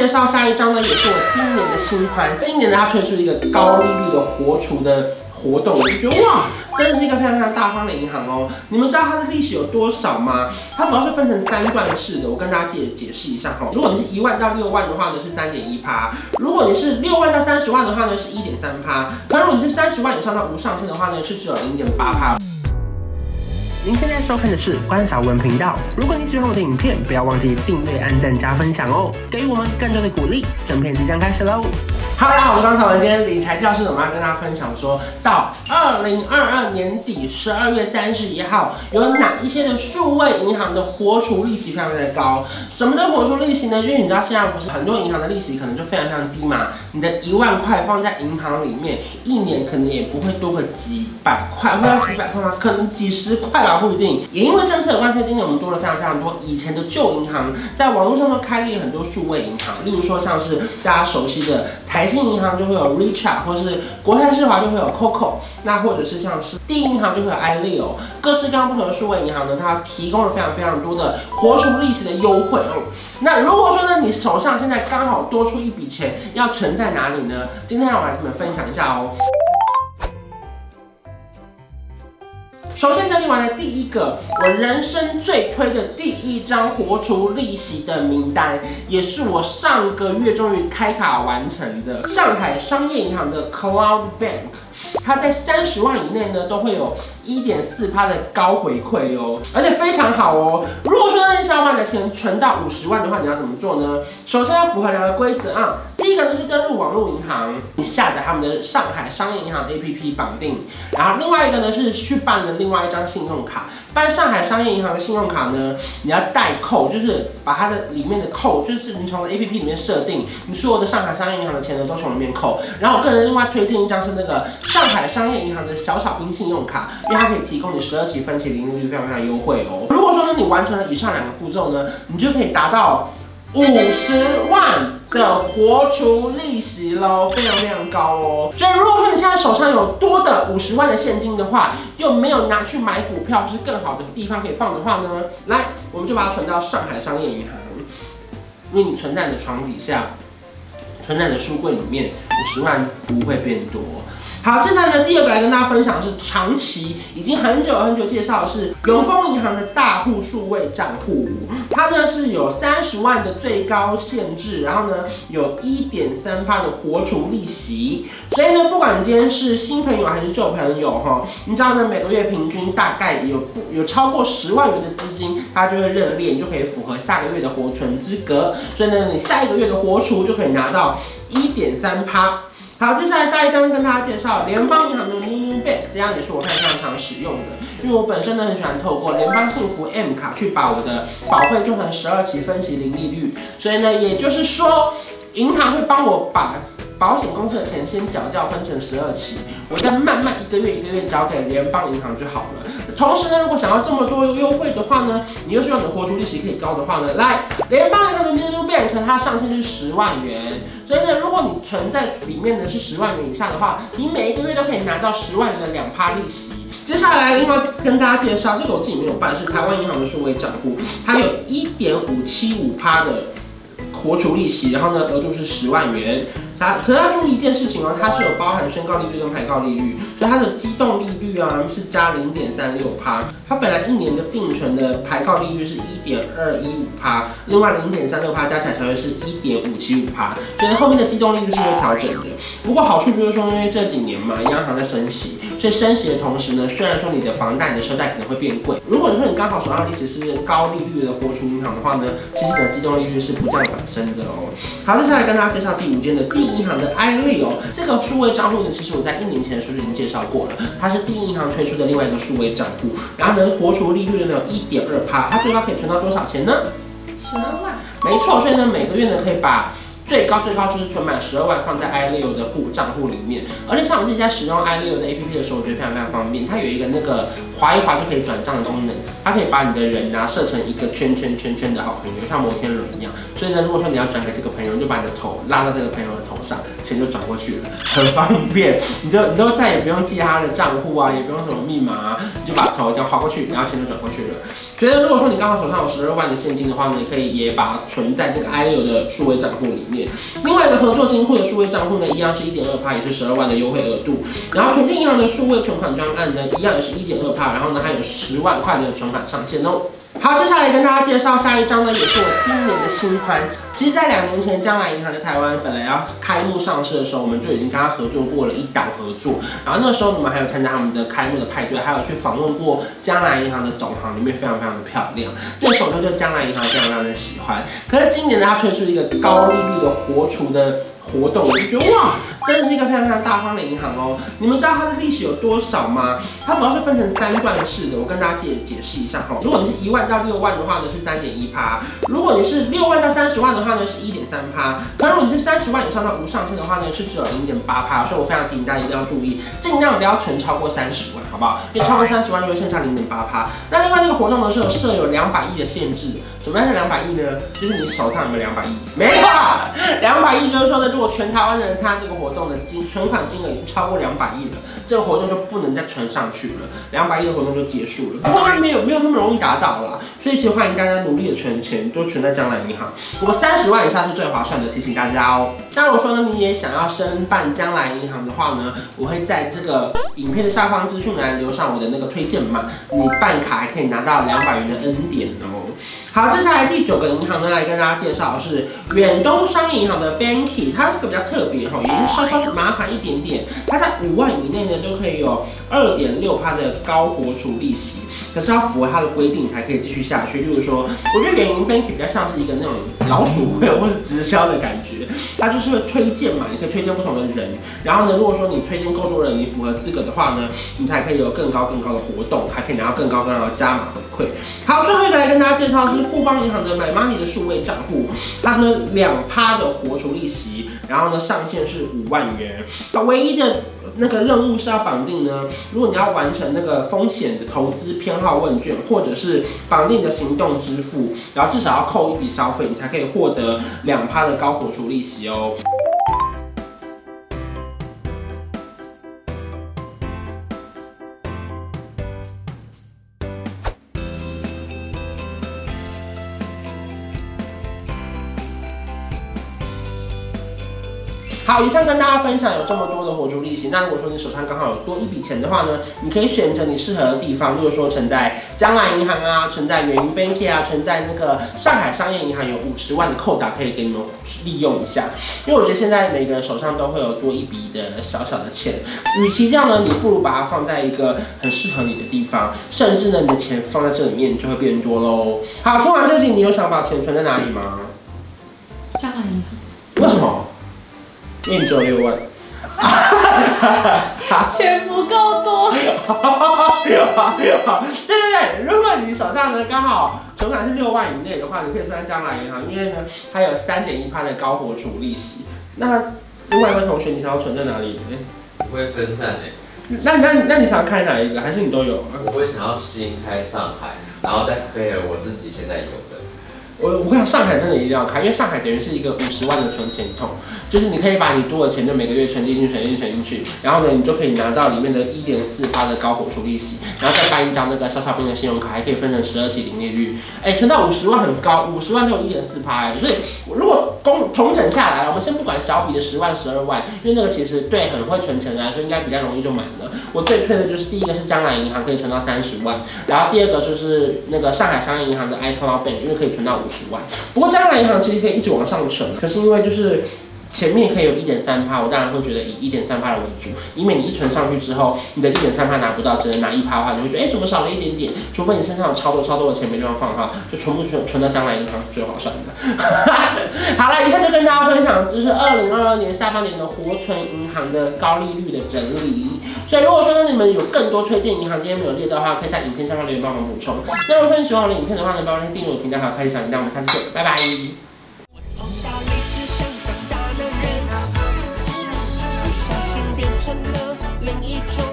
介绍下一张呢，也是我今年的新款。今年呢，它推出一个高利率的活储的活动，我就觉得哇，真的是一个非常非常大方的银行哦。你们知道它的利息有多少吗？它主要是分成三段式的，我跟大家解解释一下哈。如果你是一万到六万的话呢，是三点一趴；如果你是六万到三十万的话呢，是一点三趴；那如果你是三十万以上到无上限的话呢，是只有零点八趴。您现在收看的是关韶文频道。如果你喜欢我的影片，不要忘记订阅、按赞、加分享哦，给予我们更多的鼓励。整片即将开始喽！好，我们关韶文今天理财教室，我们要跟大家分享说，到二零二二年底十二月三十一号，有哪一些的数位银行的活储利息非常的高？什么叫活储利息呢？因为你知道现在不是很多银行的利息可能就非常非常低嘛，你的一万块放在银行里面，一年可能也不会多个几百块，会要几百块吗？可能几十块不一定。也因为政策的关系，今年我们多了非常非常多以前的旧银行，在网络上都开立了很多数位银行，例如说像是大家熟悉的台。新银行就会有 Richa，或是国泰世华就会有 Coco，那或者是像是第一银行就会有 iLeo，各式各样不同的数位银行呢，它提供了非常非常多的活储利息的优惠哦。那如果说呢，你手上现在刚好多出一笔钱，要存在哪里呢？今天让我来跟你们分享一下哦。首先整理完了第一个，我人生最推的第一张活出利息的名单，也是我上个月终于开卡完成的上海商业银行的 Cloud Bank。它在三十万以内呢，都会有一点四趴的高回馈哦，而且非常好哦。如果说那，你想要把你的钱存到五十万的话，你要怎么做呢？首先要符合两个规则啊。一个呢是登录网络银行，你下载他们的上海商业银行 APP 绑定，然后另外一个呢是去办了另外一张信用卡。办上海商业银行的信用卡呢，你要代扣，就是把它的里面的扣，就是你从 APP 里面设定，你所有的上海商业银行的钱呢都从里面扣。然后我个人另外推荐一张是那个上海商业银行的小小兵信用卡，因为它可以提供你十二期分期零利率，非常非常优惠哦。如果说呢你完成了以上两个步骤呢，你就可以达到五十万。的活出利息喽，非常非常高哦。所以如果说你现在手上有多的五十万的现金的话，又没有拿去买股票，或是更好的地方可以放的话呢，来，我们就把它存到上海商业银行，因为你存在你的床底下，存在你的书柜里面，五十万不会变多。好，现在呢，第二个来跟大家分享的是长期已经很久很久介绍的是永丰银行的大户数位账户，它呢是有三十万的最高限制，然后呢有一点三趴的活储利息，所以呢，不管你今天是新朋友还是旧朋友哈，你知道呢，每个月平均大概有有超过十万元的资金，它就会认列，你就可以符合下个月的活存资格，所以呢，你下一个月的活储就可以拿到一点三趴。好，接下来下一张跟大家介绍联邦银行的 Mini Bank，这样也是我非常常使用的，因为我本身呢很喜欢透过联邦幸福 M 卡去把我的保费做成十二期分期零利率，所以呢，也就是说，银行会帮我把保险公司的钱先缴掉，分成十二期，我再慢慢一个月一个月交给联邦银行就好了。同时呢，如果想要这么多优惠的话呢，你又希望你的活出利息可以高的话呢，来联邦银行的 Mini Bank 它上限是十万元。所以呢，如果你存在里面的是十万元以下的话，你每一个月都可以拿到十万元的两趴利息。接下来另外跟大家介绍，这个我自己没有办，是台湾银行的数位账户，它有一点五七五趴的活储利息，然后呢额度是十万元。啊可要注意一件事情哦，它是有包含宣告利率跟排告利率，所以它的机动利率啊是加零点三六趴。它本来一年的定存的排告利率是一点二一五趴，另外零点三六趴加起来才会是一点五七五趴，所以后面的机动利率是会调整的。不过好处就是说，因为这几年嘛，央行在升息，所以升息的同时呢，虽然说你的房贷、你的车贷可能会变贵，如果你说你刚好手上利息是高利率的活储银行的话呢，其实你的机动利率是不降反升的哦。好，接下来跟大家介绍第五间的第。银行的 iLeo 这个数位账户呢，其实我在一年前的时候就已经介绍过了，它是第一银行推出的另外一个数位账户，然后呢，活储利率呢有一点二趴，它最高可以存到多少钱呢？十二万。没错，所以呢每个月呢可以把。最高最高就是存满十二万放在 iLeo 的户账户里面，而且像我自己在使用 iLeo 的 APP 的时候，我觉得非常非常方便。它有一个那个划一划就可以转账的功能，它可以把你的人啊设成一个圈圈圈圈的好朋友，像摩天轮一样。所以呢，如果说你要转给这个朋友，你就把你的头拉到这个朋友的头上，钱就转过去了，很方便。你就你都再也不用记他的账户啊，也不用什么密码啊，你就把头这样划过去，然后钱就转过去了。觉得如果说你刚好手上有十二万的现金的话呢，你可以也把它存在这个 IEO 的数位账户里面。另外一个合作金库的数位账户呢，一样是一点二趴，也是十二万的优惠额度。然后平静银行的数位存款专案呢，一样也是一点二趴，然后呢还有十万块的存款上限哦。好，接下来跟大家介绍下一张呢，也是我今年的新款。其实，在两年前，将来银行在台湾本来要开幕上市的时候，我们就已经跟他合作过了一档合作。然后那时候，你们还有参加他们的开幕的派对，还有去访问过将来银行的总行，里面非常非常的漂亮。那时候就对将来银行非常非常的喜欢。可是今年呢，他推出一个高利率的活储的。活动我就觉得哇，真的是一个非常非常大方的银行哦。你们知道它的利息有多少吗？它主要是分成三段式的，我跟大家解解释一下哈。如果你是一万到六万的话呢，是三点一趴；如果你是六万到三十万的话呢，是一点三趴；那如果你是三十万以上到无上限的话呢，是只有零点八趴。所以我非常提醒大家一定要注意，尽量不要存超过三十万，好不好？因为超过三十万就会剩下零点八趴。那另外这个活动呢是有设有两百亿的限制。什么样是两百亿呢？就是你手上有没有两百亿？没有，两百亿就是说呢，如果全台湾的人参加这个活动的金存款金额已经超过两百亿了，这个活动就不能再存上去了，两百亿的活动就结束了。不过它没有没有那么容易达到啦，所以其实欢迎大家努力的存钱，都存在将来银行。不过三十万以下是最划算的，提醒大家哦。那如果说呢，你也想要申办将来银行的话呢，我会在这个影片的下方资讯栏留上我的那个推荐码，你办卡还可以拿到两百元的恩典哦。好，接下来第九个银行呢，来跟大家介绍是远东商业银行的 Banky，它这个比较特别哈，也是稍稍麻烦一点点，它在五万以内呢都可以有二点六趴的高活储利息。可是要符合它的规定才可以继续下去。就是说，我觉得联营 Banky 比较像是一个那种老鼠会或是直销的感觉，它就是会推荐嘛，你可以推荐不同的人。然后呢，如果说你推荐够多人，你符合资格的话呢，你才可以有更高更高的活动，还可以拿到更高更高的加码回馈。好，最后一个来跟大家介绍是富邦银行的 My Money 的数位账户，它呢两趴的活储利息，然后呢上限是五万元。唯一的那个任务是要绑定呢，如果你要完成那个风险的投资偏好问卷，或者是绑定的行动支付，然后至少要扣一笔消费，你才可以获得两趴的高股出利息哦。好，以上跟大家分享有这么多的活出利息。那如果说你手上刚好有多一笔钱的话呢，你可以选择你适合的地方，例如说存在将来银行啊，存在元银 Banky 啊，存在那个上海商业银行有五十万的扣打可以给你们利用一下。因为我觉得现在每个人手上都会有多一笔的小小的钱，与其这样呢，你不如把它放在一个很适合你的地方，甚至呢，你的钱放在这里面就会变多喽。好，听完这集，你有想把钱存在哪里吗？将来银行。为什么？因为你只有六万，钱不够多。对对对？如果你手上呢刚好存款是六万以内的话，你可以存在将来银行，因为呢它有三点一趴的高活储利息。那另外一位同学，你想要存在哪里？不会分散哎。那那那你想要开哪一个？还是你都有？我会想要新开上海，然后再配合我自己现在有的。我我跟你讲，上海真的一定要开，因为上海等于是一个五十万的存钱筒，就是你可以把你多的钱就每个月存进去，存进去，存进去，然后呢，你就可以拿到里面的一点四八的高活储利息，然后再办一张那个小小兵的信用卡，还可以分成十二期零利率，哎、存到五十万很高，五十万就有一点四八哎，所以如果公统整下来，我们先不管小笔的十万、十二万，因为那个其实对很会存钱的来说应该比较容易就满了。我最推的就是第一个是江南银行可以存到三十万，然后第二个就是那个上海商业银行的 iCloud Bank，因为可以存到五十万，不过。将来银行其实可以一直往上存，可是因为就是前面可以有一点三趴，我当然会觉得以一点三趴为主，以免你一存上去之后，你的一点三趴拿不到，只能拿一趴的话，你会觉得哎、怎么少了一点点？除非你身上有超多超多的钱没地方放哈，就存不存存到将来银行是最划算的。好了，以下就跟大家分享，这是二零二二年下半年的活存银行的高利率的整理。所以如果说呢你们有更多推荐银行，今天没有列到的话，可以在影片下方留言帮忙补充。那如果说你喜欢我的影片的话呢，帮我订阅我频道，还有开启小铃铛，我们下次见，拜拜。成了另一种。